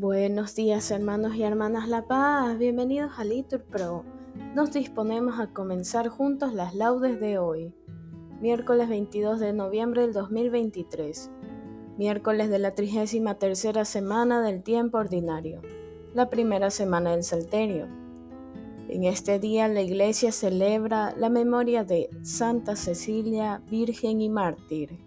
Buenos días hermanos y hermanas La Paz, bienvenidos a Litur Pro. Nos disponemos a comenzar juntos las laudes de hoy, miércoles 22 de noviembre del 2023, miércoles de la 33 semana del tiempo ordinario, la primera semana del Salterio. En este día la Iglesia celebra la memoria de Santa Cecilia, Virgen y Mártir.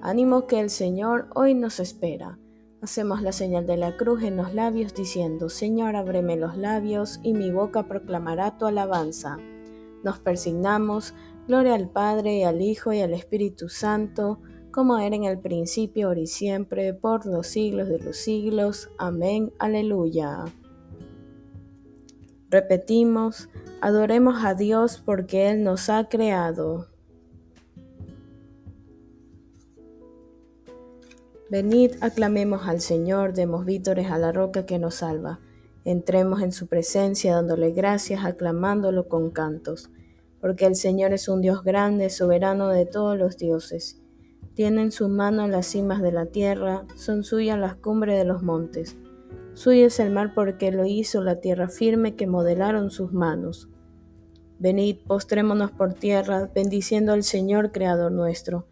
Ánimo que el Señor hoy nos espera Hacemos la señal de la cruz en los labios diciendo, Señor, ábreme los labios y mi boca proclamará tu alabanza. Nos persignamos, gloria al Padre, al Hijo y al Espíritu Santo, como era en el principio, ahora y siempre, por los siglos de los siglos. Amén. Aleluya. Repetimos, adoremos a Dios porque Él nos ha creado. Venid, aclamemos al Señor, demos vítores a la roca que nos salva. Entremos en su presencia dándole gracias, aclamándolo con cantos, porque el Señor es un Dios grande, soberano de todos los dioses. Tiene en su mano las cimas de la tierra, son suyas las cumbres de los montes. Suyo es el mar porque lo hizo la tierra firme que modelaron sus manos. Venid, postrémonos por tierra, bendiciendo al Señor, Creador nuestro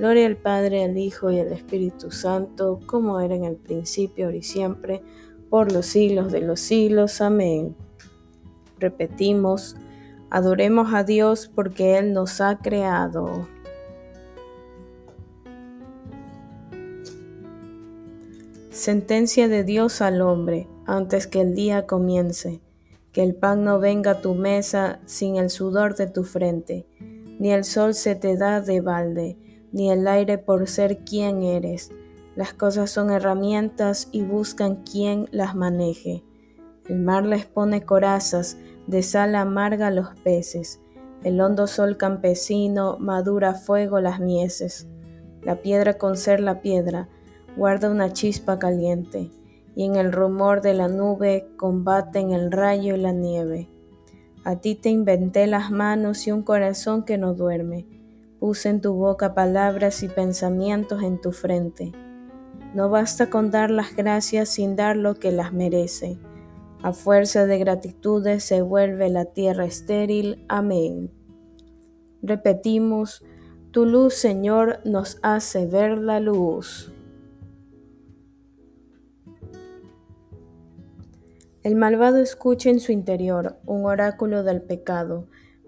Gloria al Padre, al Hijo y al Espíritu Santo, como era en el principio, ahora y siempre, por los siglos de los siglos. Amén. Repetimos, adoremos a Dios porque Él nos ha creado. Sentencia de Dios al hombre antes que el día comience. Que el pan no venga a tu mesa sin el sudor de tu frente, ni el sol se te da de balde ni el aire por ser quien eres. Las cosas son herramientas y buscan quien las maneje. El mar les pone corazas, de sal amarga los peces. El hondo sol campesino madura fuego las mieses. La piedra con ser la piedra guarda una chispa caliente, y en el rumor de la nube combaten el rayo y la nieve. A ti te inventé las manos y un corazón que no duerme Puse en tu boca palabras y pensamientos en tu frente. No basta con dar las gracias sin dar lo que las merece. A fuerza de gratitudes se vuelve la tierra estéril. Amén. Repetimos, tu luz, Señor, nos hace ver la luz. El malvado escucha en su interior un oráculo del pecado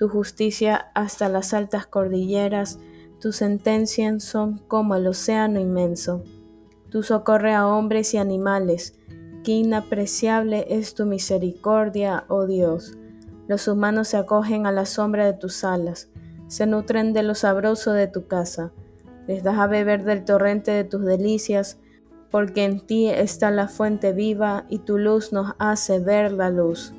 tu justicia hasta las altas cordilleras, tus sentencias son como el océano inmenso. Tú socorre a hombres y animales, qué inapreciable es tu misericordia, oh Dios. Los humanos se acogen a la sombra de tus alas, se nutren de lo sabroso de tu casa, les das a beber del torrente de tus delicias, porque en ti está la fuente viva y tu luz nos hace ver la luz.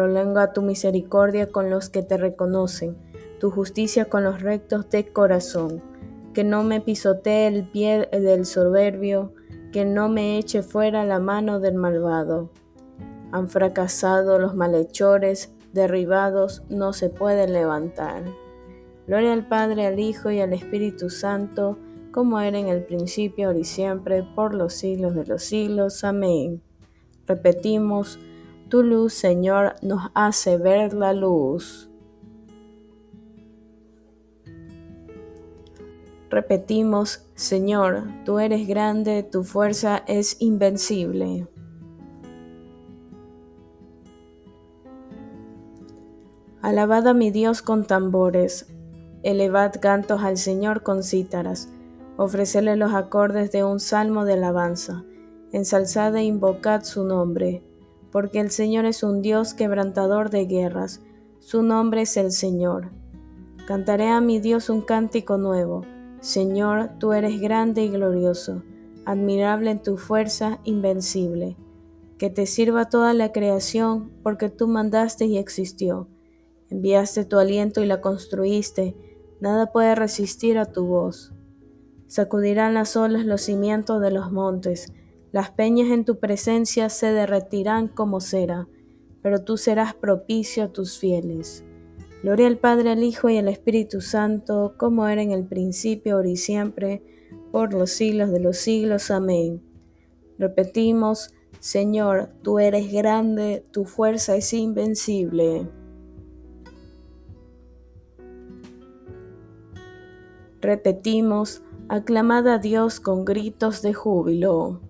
Prolonga tu misericordia con los que te reconocen, tu justicia con los rectos de corazón. Que no me pisotee el pie del soberbio, que no me eche fuera la mano del malvado. Han fracasado los malhechores, derribados no se pueden levantar. Gloria al Padre, al Hijo y al Espíritu Santo, como era en el principio, ahora y siempre, por los siglos de los siglos. Amén. Repetimos, tu luz, Señor, nos hace ver la luz. Repetimos, Señor, tú eres grande, tu fuerza es invencible. Alabad a mi Dios con tambores, elevad cantos al Señor con cítaras, ofrecele los acordes de un salmo de alabanza, ensalzad e invocad su nombre porque el Señor es un Dios quebrantador de guerras, su nombre es el Señor. Cantaré a mi Dios un cántico nuevo. Señor, tú eres grande y glorioso, admirable en tu fuerza, invencible. Que te sirva toda la creación, porque tú mandaste y existió. Enviaste tu aliento y la construiste, nada puede resistir a tu voz. Sacudirán las olas los cimientos de los montes, las peñas en tu presencia se derretirán como cera, pero tú serás propicio a tus fieles. Gloria al Padre, al Hijo y al Espíritu Santo, como era en el principio, ahora y siempre, por los siglos de los siglos. Amén. Repetimos, Señor, tú eres grande, tu fuerza es invencible. Repetimos, aclamad a Dios con gritos de júbilo.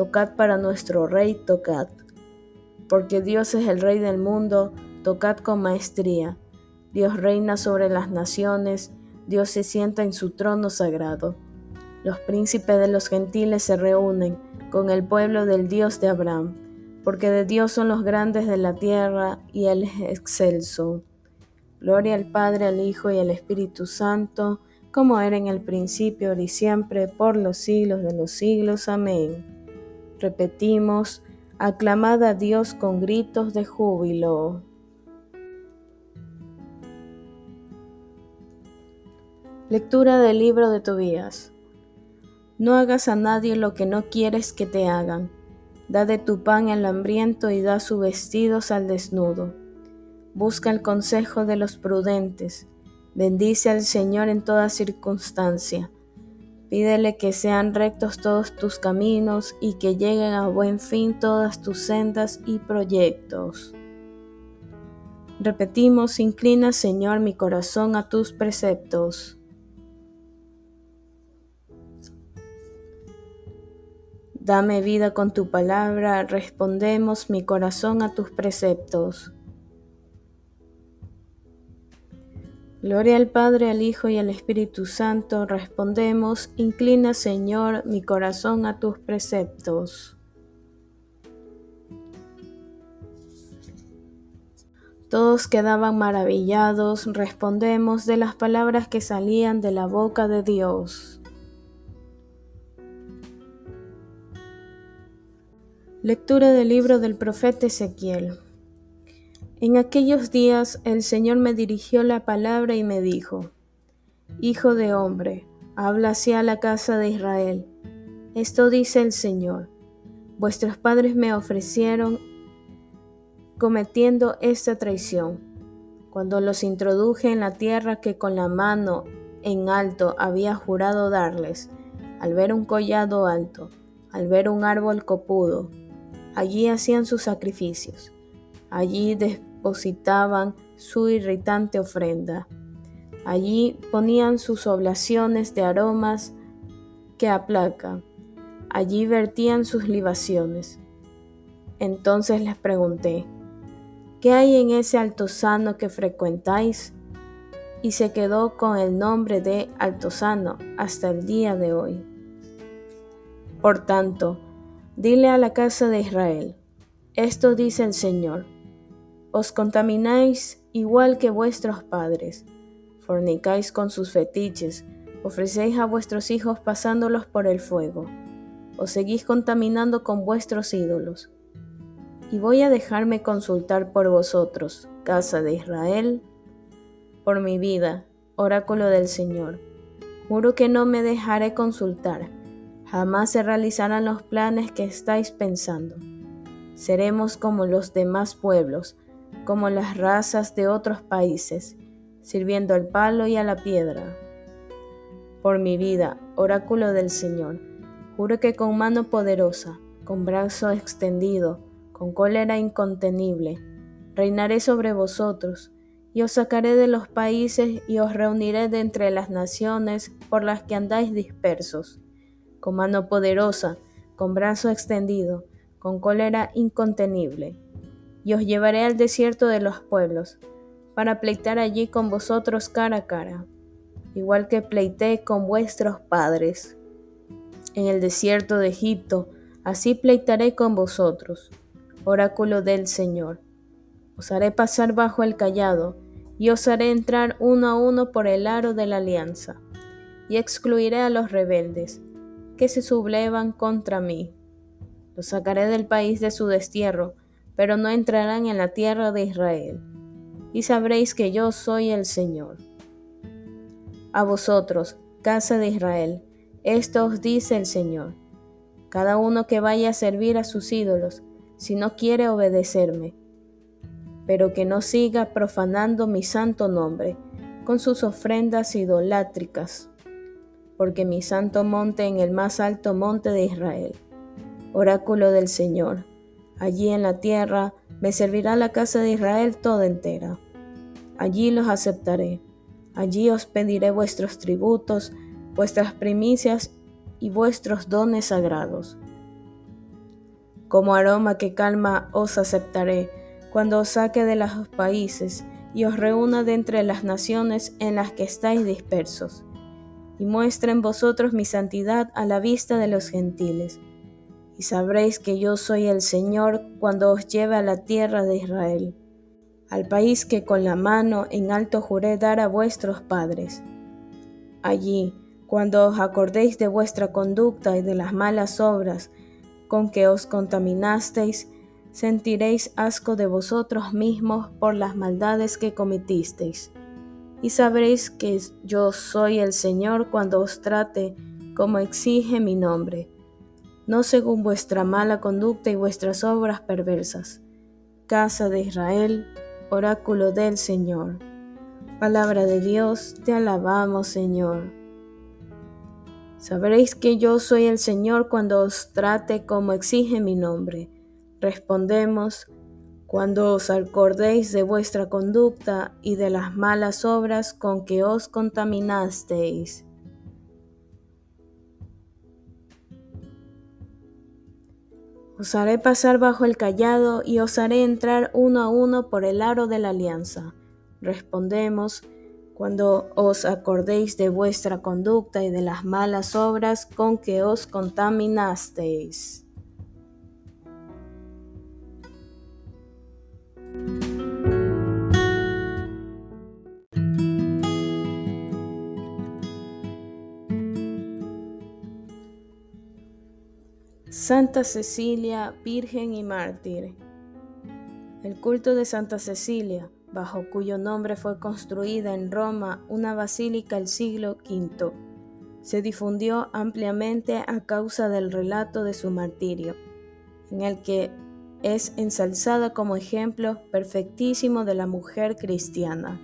Tocad para nuestro Rey, tocad. Porque Dios es el Rey del mundo, tocad con maestría. Dios reina sobre las naciones, Dios se sienta en su trono sagrado. Los príncipes de los gentiles se reúnen con el pueblo del Dios de Abraham, porque de Dios son los grandes de la tierra y Él es excelso. Gloria al Padre, al Hijo y al Espíritu Santo, como era en el principio, ahora y siempre, por los siglos de los siglos. Amén. Repetimos, aclamad a Dios con gritos de júbilo. Lectura del libro de Tobías. No hagas a nadie lo que no quieres que te hagan. Da de tu pan al hambriento y da sus vestidos al desnudo. Busca el consejo de los prudentes. Bendice al Señor en toda circunstancia Pídele que sean rectos todos tus caminos y que lleguen a buen fin todas tus sendas y proyectos. Repetimos, inclina Señor mi corazón a tus preceptos. Dame vida con tu palabra, respondemos mi corazón a tus preceptos. Gloria al Padre, al Hijo y al Espíritu Santo. Respondemos, inclina Señor mi corazón a tus preceptos. Todos quedaban maravillados, respondemos de las palabras que salían de la boca de Dios. Lectura del libro del profeta Ezequiel. En aquellos días el Señor me dirigió la palabra y me dijo, Hijo de hombre, habla hacia la casa de Israel. Esto dice el Señor, vuestros padres me ofrecieron cometiendo esta traición, cuando los introduje en la tierra que con la mano en alto había jurado darles, al ver un collado alto, al ver un árbol copudo, allí hacían sus sacrificios, allí depositaban su irritante ofrenda. Allí ponían sus oblaciones de aromas que aplacan. Allí vertían sus libaciones. Entonces les pregunté, ¿qué hay en ese altozano que frecuentáis? Y se quedó con el nombre de altozano hasta el día de hoy. Por tanto, dile a la casa de Israel, esto dice el Señor, os contamináis igual que vuestros padres, fornicáis con sus fetiches, ofrecéis a vuestros hijos pasándolos por el fuego, os seguís contaminando con vuestros ídolos. Y voy a dejarme consultar por vosotros, casa de Israel, por mi vida, oráculo del Señor. Juro que no me dejaré consultar, Jamás se realizarán los planes que estáis pensando. Seremos como los demás pueblos, como las razas de otros países, sirviendo al palo y a la piedra. Por mi vida, oráculo del Señor, juro que con mano poderosa, con brazo extendido, con cólera incontenible, reinaré sobre vosotros, y os sacaré de los países y os reuniré de entre las naciones por las que andáis dispersos, con mano poderosa, con brazo extendido, con cólera incontenible y os llevaré al desierto de los pueblos, para pleitar allí con vosotros cara a cara, igual que pleité con vuestros padres. En el desierto de Egipto, así pleitaré con vosotros, oráculo del Señor. Os haré pasar bajo el callado, y os haré entrar uno a uno por el aro de la alianza, y excluiré a los rebeldes, que se sublevan contra mí. Los sacaré del país de su destierro, pero no entrarán en la tierra de Israel. Y sabréis que yo soy el Señor. A vosotros, casa de Israel, esto os dice el Señor. Cada uno que vaya a servir a sus ídolos, si no quiere obedecerme, pero que no siga profanando mi santo nombre con sus ofrendas idolátricas, porque mi santo monte en el más alto monte de Israel, oráculo del Señor, Allí en la tierra me servirá la casa de Israel toda entera. Allí los aceptaré. Allí os pediré vuestros tributos, vuestras primicias y vuestros dones sagrados. Como aroma que calma os aceptaré cuando os saque de los países y os reúna de entre las naciones en las que estáis dispersos, y muestre en vosotros mi santidad a la vista de los gentiles y sabréis que yo soy el Señor cuando os lleve a la tierra de Israel, al país que con la mano en alto juré dar a vuestros padres. Allí, cuando os acordéis de vuestra conducta y de las malas obras con que os contaminasteis, sentiréis asco de vosotros mismos por las maldades que cometisteis. Y sabréis que yo soy el Señor cuando os trate como exige mi nombre no según vuestra mala conducta y vuestras obras perversas. Casa de Israel, oráculo del Señor. Palabra de Dios, te alabamos Señor. Sabréis que yo soy el Señor cuando os trate como exige mi nombre. Respondemos, cuando os acordéis de vuestra conducta y de las malas obras con que os contaminasteis. Os haré pasar bajo el callado y os haré entrar uno a uno por el aro de la alianza. Respondemos, cuando os acordéis de vuestra conducta y de las malas obras con que os contaminasteis. Santa Cecilia, Virgen y Mártir. El culto de Santa Cecilia, bajo cuyo nombre fue construida en Roma una basílica el siglo V, se difundió ampliamente a causa del relato de su martirio, en el que es ensalzada como ejemplo perfectísimo de la mujer cristiana,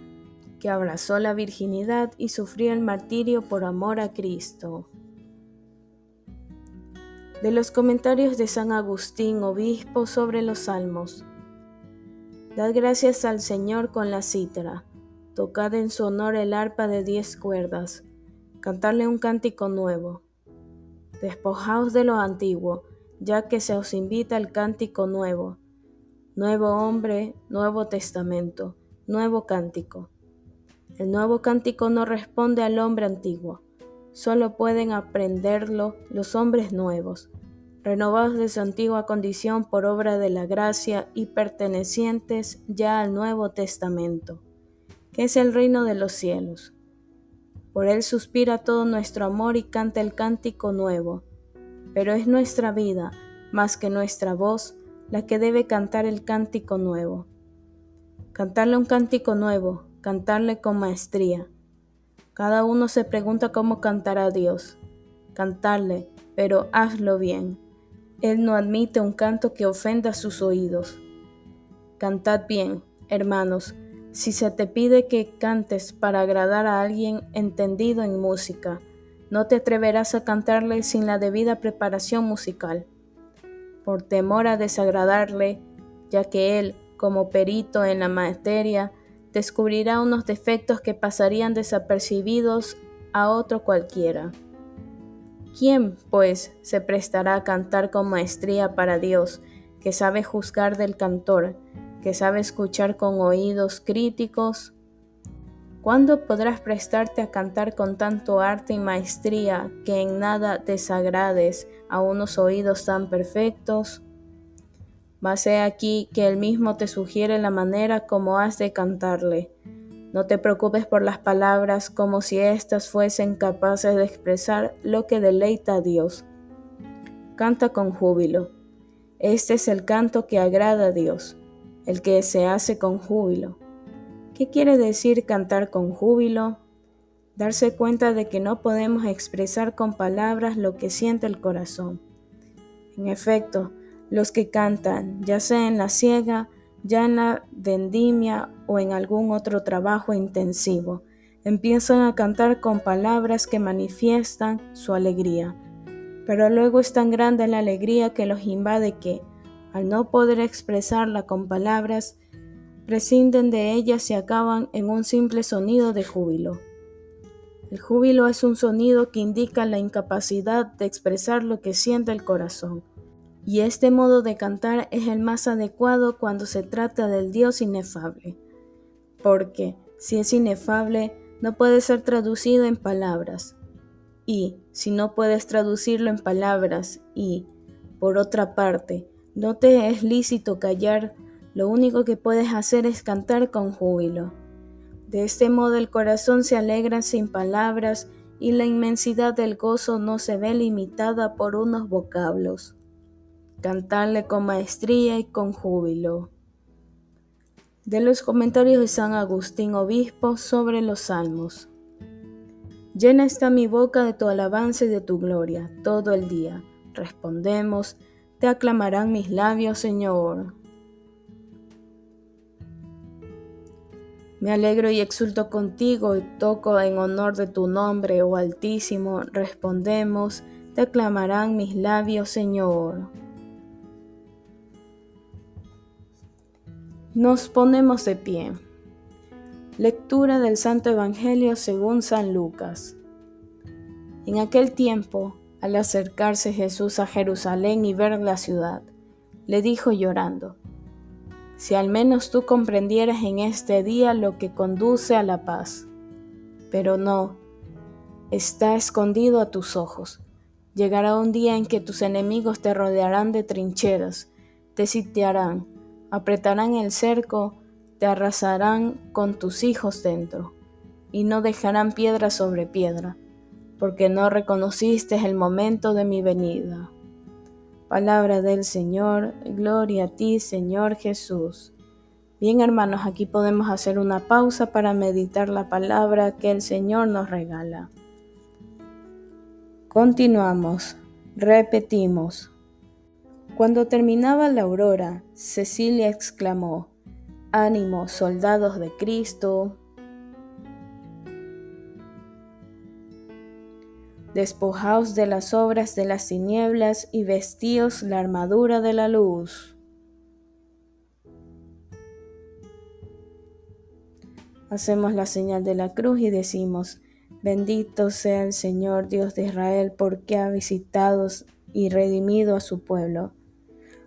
que abrazó la virginidad y sufrió el martirio por amor a Cristo. De los comentarios de San Agustín, obispo, sobre los salmos. Dad gracias al Señor con la cítara, tocad en su honor el arpa de diez cuerdas, cantarle un cántico nuevo. Despojaos de lo antiguo, ya que se os invita al cántico nuevo. Nuevo hombre, nuevo testamento, nuevo cántico. El nuevo cántico no responde al hombre antiguo solo pueden aprenderlo los hombres nuevos, renovados de su antigua condición por obra de la gracia y pertenecientes ya al Nuevo Testamento, que es el reino de los cielos. Por él suspira todo nuestro amor y canta el cántico nuevo, pero es nuestra vida, más que nuestra voz, la que debe cantar el cántico nuevo. Cantarle un cántico nuevo, cantarle con maestría, cada uno se pregunta cómo cantar a Dios. cantarle, pero hazlo bien. Él no admite un canto que ofenda sus oídos. Cantad bien, hermanos, si se te pide que cantes para agradar a alguien entendido en música, no te atreverás a cantarle sin la debida preparación musical, por temor a desagradarle, ya que él, como perito en la materia, descubrirá unos defectos que pasarían desapercibidos a otro cualquiera. ¿Quién, pues, se prestará a cantar con maestría para Dios, que sabe juzgar del cantor, que sabe escuchar con oídos críticos? ¿Cuándo podrás prestarte a cantar con tanto arte y maestría que en nada desagrades a unos oídos tan perfectos? Mas he aquí que él mismo te sugiere la manera como has de cantarle. No te preocupes por las palabras como si éstas fuesen capaces de expresar lo que deleita a Dios. Canta con júbilo. Este es el canto que agrada a Dios, el que se hace con júbilo. ¿Qué quiere decir cantar con júbilo? Darse cuenta de que no podemos expresar con palabras lo que siente el corazón. En efecto, los que cantan, ya sea en la ciega, ya en la vendimia o en algún otro trabajo intensivo, empiezan a cantar con palabras que manifiestan su alegría. Pero luego es tan grande la alegría que los invade que, al no poder expresarla con palabras, prescinden de ellas y acaban en un simple sonido de júbilo. El júbilo es un sonido que indica la incapacidad de expresar lo que siente el corazón y este modo de cantar es el más adecuado cuando se trata del Dios inefable, porque si es inefable no puede ser traducido en palabras, y si no puedes traducirlo en palabras y, por otra parte, no te es lícito callar, lo único que puedes hacer es cantar con júbilo. De este modo el corazón se alegra sin palabras y la inmensidad del gozo no se ve limitada por unos vocablos cantarle con maestría y con júbilo. De los comentarios de San Agustín Obispo sobre los Salmos. Llena está mi boca de tu alabanza y de tu gloria todo el día. Respondemos, te aclamarán mis labios, Señor. Me alegro y exulto contigo y toco en honor de tu nombre, oh Altísimo. Respondemos, te aclamarán mis labios, Señor. Nos ponemos de pie. Lectura del Santo Evangelio según San Lucas. En aquel tiempo, al acercarse Jesús a Jerusalén y ver la ciudad, le dijo llorando, Si al menos tú comprendieras en este día lo que conduce a la paz. Pero no, está escondido a tus ojos. Llegará un día en que tus enemigos te rodearán de trincheras, te sitiarán, apretarán el cerco, te arrasarán con tus hijos dentro, y no dejarán piedra sobre piedra, porque no reconociste el momento de mi venida. Palabra del Señor, gloria a ti, Señor Jesús. Bien hermanos, aquí podemos hacer una pausa para meditar la palabra que el Señor nos regala. Continuamos, repetimos. Cuando terminaba la aurora, Cecilia exclamó, Ánimo, soldados de Cristo. Despojaos de las obras de las tinieblas y vestíos la armadura de la luz. Hacemos la señal de la cruz y decimos, Bendito sea el Señor Dios de Israel porque ha visitado y redimido a su pueblo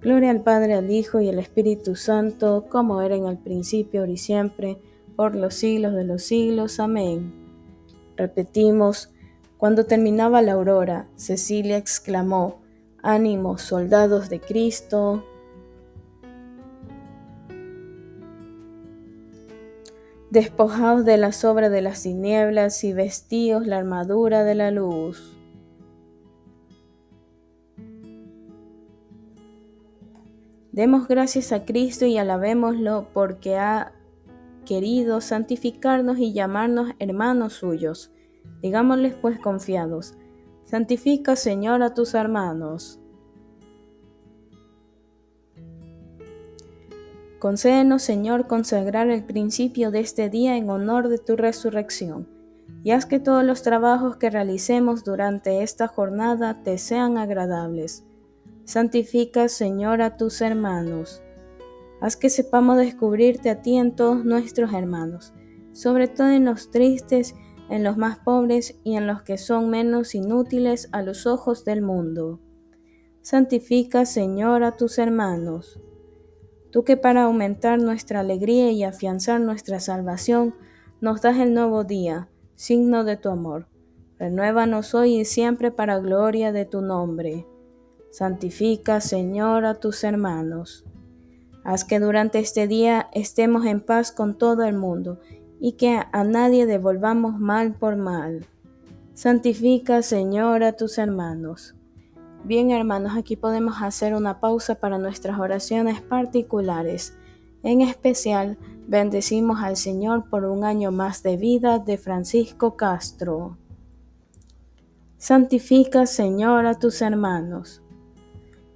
Gloria al Padre, al Hijo y al Espíritu Santo, como era en el principio, ahora y siempre, por los siglos de los siglos. Amén. Repetimos, cuando terminaba la aurora, Cecilia exclamó, Ánimo, soldados de Cristo. Despojaos de la sobra de las tinieblas y vestíos la armadura de la luz. Demos gracias a Cristo y alabémoslo porque ha querido santificarnos y llamarnos hermanos suyos. Digámosles pues confiados, santifica Señor a tus hermanos. Concédenos, Señor, consagrar el principio de este día en honor de tu resurrección, y haz que todos los trabajos que realicemos durante esta jornada te sean agradables. Santifica, Señor, a tus hermanos. Haz que sepamos descubrirte a ti en todos nuestros hermanos, sobre todo en los tristes, en los más pobres y en los que son menos inútiles a los ojos del mundo. Santifica, Señor, a tus hermanos Tú que para aumentar nuestra alegría y afianzar nuestra salvación nos das el nuevo día, signo de tu amor. Renuévanos hoy y siempre para gloria de tu nombre. Santifica, Señor, a tus hermanos. Haz que durante este día estemos en paz con todo el mundo y que a nadie devolvamos mal por mal. Santifica, Señor, a tus hermanos. Bien hermanos, aquí podemos hacer una pausa para nuestras oraciones particulares. En especial, bendecimos al Señor por un año más de vida de Francisco Castro. Santifica, Señor, a tus hermanos.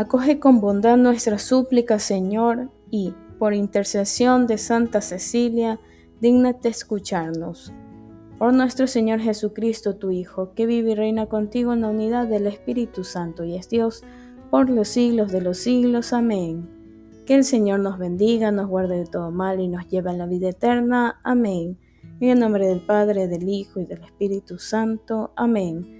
Acoge con bondad nuestra súplica, Señor, y, por intercesión de Santa Cecilia, dígnate escucharnos. Por nuestro Señor Jesucristo, tu Hijo, que vive y reina contigo en la unidad del Espíritu Santo y es Dios por los siglos de los siglos. Amén. Que el Señor nos bendiga, nos guarde de todo mal y nos lleve a la vida eterna. Amén. En el nombre del Padre, del Hijo y del Espíritu Santo. Amén.